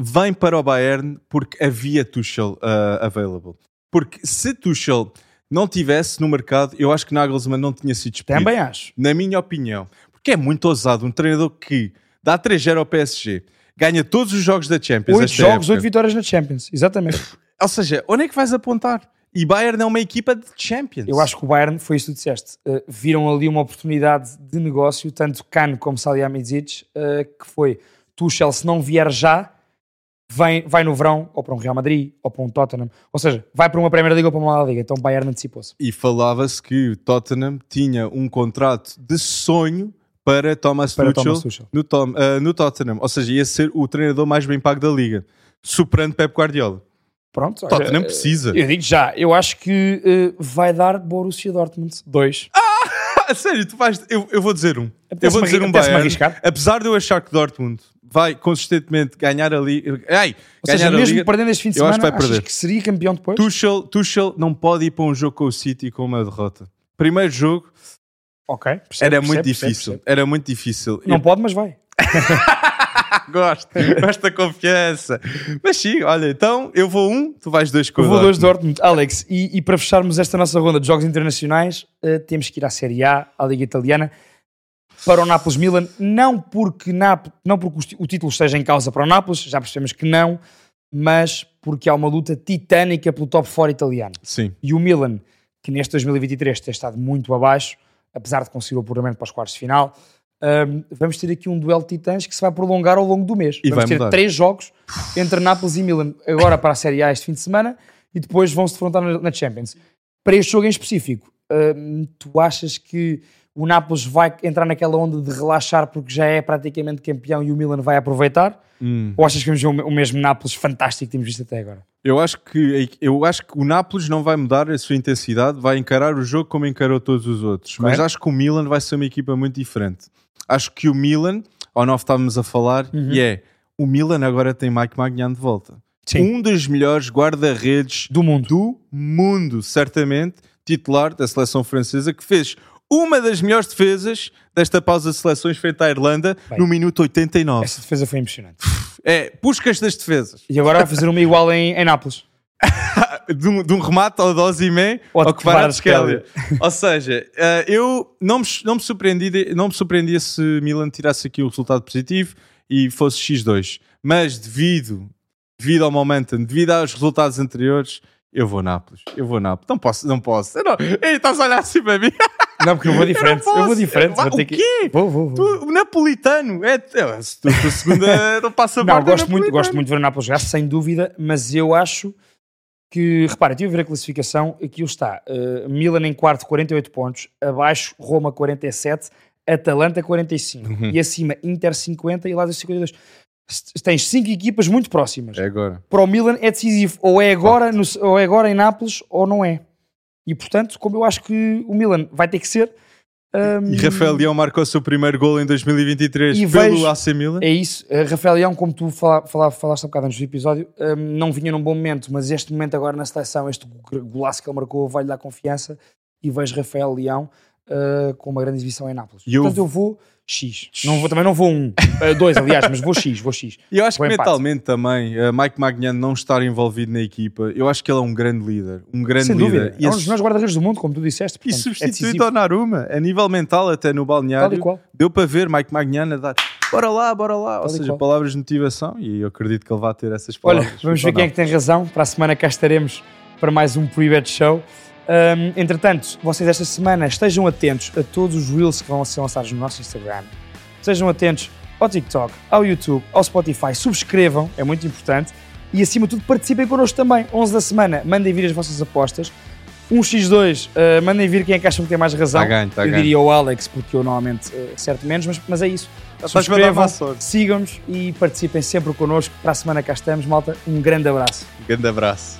vem para o Bayern porque havia Tuchel uh, available. Porque se Tuchel não tivesse no mercado, eu acho que Nagelsmann não tinha sido despedido. Também acho. Na minha opinião. Porque é muito ousado um treinador que dá 3-0 ao PSG, ganha todos os jogos da Champions. Oito esta jogos, época. oito vitórias na Champions. Exatamente. Ou seja, onde é que vais apontar? E Bayern é uma equipa de Champions. Eu acho que o Bayern, foi isso que tu disseste, uh, viram ali uma oportunidade de negócio, tanto Kane como Salihamidzic, uh, que foi Tuchel, se não vier já, vem, vai no verão ou para um Real Madrid ou para um Tottenham. Ou seja, vai para uma Premier League ou para uma La Liga. Então o Bayern antecipou-se. E falava-se que o Tottenham tinha um contrato de sonho para Thomas, Para Tuchel, Thomas Tuchel. No, Tom- ah, no Tottenham. Ou seja, ia ser o treinador mais bem pago da liga, superando Pep Guardiola. Pronto. Tottenham olha, precisa. Eu digo já, eu acho que uh, vai dar Borussia Dortmund 2. Ah, sério, tu vais. Eu, eu vou dizer um. Eu vou dizer um Bayern. Apesar de eu achar que Dortmund vai consistentemente ganhar a liga. Ai, Ou seja, ganhar a mesmo liga. perdendo este fim de eu acho semana, que vai perder. que seria campeão depois? Tuchel, Tuchel não pode ir para um jogo com o City com uma derrota. Primeiro jogo Ok. percebo, era percebo, muito percebo, difícil. Era muito difícil. Não pode, mas vai. Gosto, gosto da confiança. Mas sim, olha, então eu vou um, tu vais dois com Eu vou dois Dortmund. Dortmund. Alex, e, e para fecharmos esta nossa ronda de jogos internacionais, eh, temos que ir à Série A, à Liga Italiana, para o Nápoles-Milan. Não porque, Náp não porque o título esteja em causa para o Nápoles, já percebemos que não, mas porque há uma luta titânica pelo top 4 italiano. Sim, E o Milan, que neste 2023 tem estado muito abaixo, apesar de conseguir o apuramento para os quartos de final, hum, vamos ter aqui um duelo de titãs que se vai prolongar ao longo do mês. E vamos ter mudar. três jogos entre Nápoles e Milan, agora para a Série A este fim de semana, e depois vão se defrontar na, Champions. Para este jogo em específico, hum, tu achas que o Nápoles vai entrar naquela onda de relaxar porque já é praticamente campeão e o Milan vai aproveitar? Hum. Ou achas que vamos ver o mesmo Nápoles fantástico que temos visto até agora? eu acho, que, eu acho que o Nápoles não vai mudar a sua intensidade, vai encarar o jogo como encarou todos os outros. Mas acho que o Milan vai ser uma equipa muito diferente. Acho que o Milan, ao nós estávamos a falar, Uhum. e é o Milan agora tem Mike Magnan de volta. Sim. Um dos melhores guarda-redes Do mundo. do mundo, certamente, titular da seleção francesa, que fez uma das melhores defesas desta pausa de seleções frente à Irlanda Bem, no minuto 89. Essa defesa foi impressionante. É, puscas das defesas. E agora vai fazer uma igual em, em Nápoles. De um, de um remate ao Dozimé Ou ao Kvaratskhelia. Ou seja, eh, eu não me, não, me surpreendi não me surpreendia se Milan tirasse aqui o resultado positivo e fosse X2. Mas devido, devido ao momentum, devido aos resultados anteriores, eu vou Nápoles. Eu vou Nápoles. Não posso, não posso. Eu não, Ei, estás a olhar assim para mim? Não, porque eu vou diferente. Eu, posso. vou diferente. Vou ter o que... quê? Vou, vou, vou. Tu, o napolitano. É, é, tu, a segunda não passa Não, do gosto muito, gosto muito de ver o Nápoles jogar, sem dúvida, mas eu acho que, repara, estive a ver a classificação, aqui está, uh, Milan em quarto, 48 pontos, abaixo Roma 47, Atalanta 45, Uhum. e acima Inter 50 e Lazio 52. S- Tens cinco equipas muito próximas. É agora. Para o Milan é decisivo, ou é agora, no- ou é agora em Nápoles ou não é. E portanto, como eu acho que o Milan vai ter que ser. Um, e Rafael Leão marcou o seu primeiro gol em 2023 pelo vejo, AC Milan. É isso. Uh, Rafael Leão, como tu fala, fala, falaste um bocado antes do episódio, um, não vinha num bom momento, mas este momento agora na seleção, este golaço que ele marcou, vai-lhe dar confiança. E vejo Rafael Leão uh, com uma grande exibição em Nápoles. E Portanto, eu... eu vou X. Não vou, também não vou um, uh, dois, aliás, mas vou X, vou X. E eu acho vou que empate. mentalmente também, uh, Mike Magnan não estar envolvido na equipa, eu acho que ele é um grande líder. Um grande Sem líder. Dúvida. E é um dos melhores guarda-redes do mundo, como tu disseste. Portanto, e substituído é ao Naruma, a nível mental, até no balneário, deu para ver Mike Magnan a dar bora lá, bora lá. Tal Ou seja, qual. palavras de motivação e eu acredito que ele vai ter essas palavras. Olha, vamos ver quem é que tem razão. Para a semana cá estaremos para mais um Pre-Bet Show. Um, entretanto, vocês esta semana estejam atentos a todos os Reels que vão ser lançados no nosso Instagram. Sejam atentos ao TikTok, ao YouTube, ao Spotify. Subscrevam, é muito importante. E acima de tudo, participem connosco também. 11 da semana, mandem vir as vossas apostas. 1x2, uh, mandem vir quem é que acham que tem mais razão. Tá ganho, tá eu ganho. diria o Alex, porque eu normalmente uh, acerto menos, mas, mas é isso. Subscrevam, sigam-nos e participem sempre connosco. Para a semana cá estamos, malta. Um grande abraço. Um grande abraço.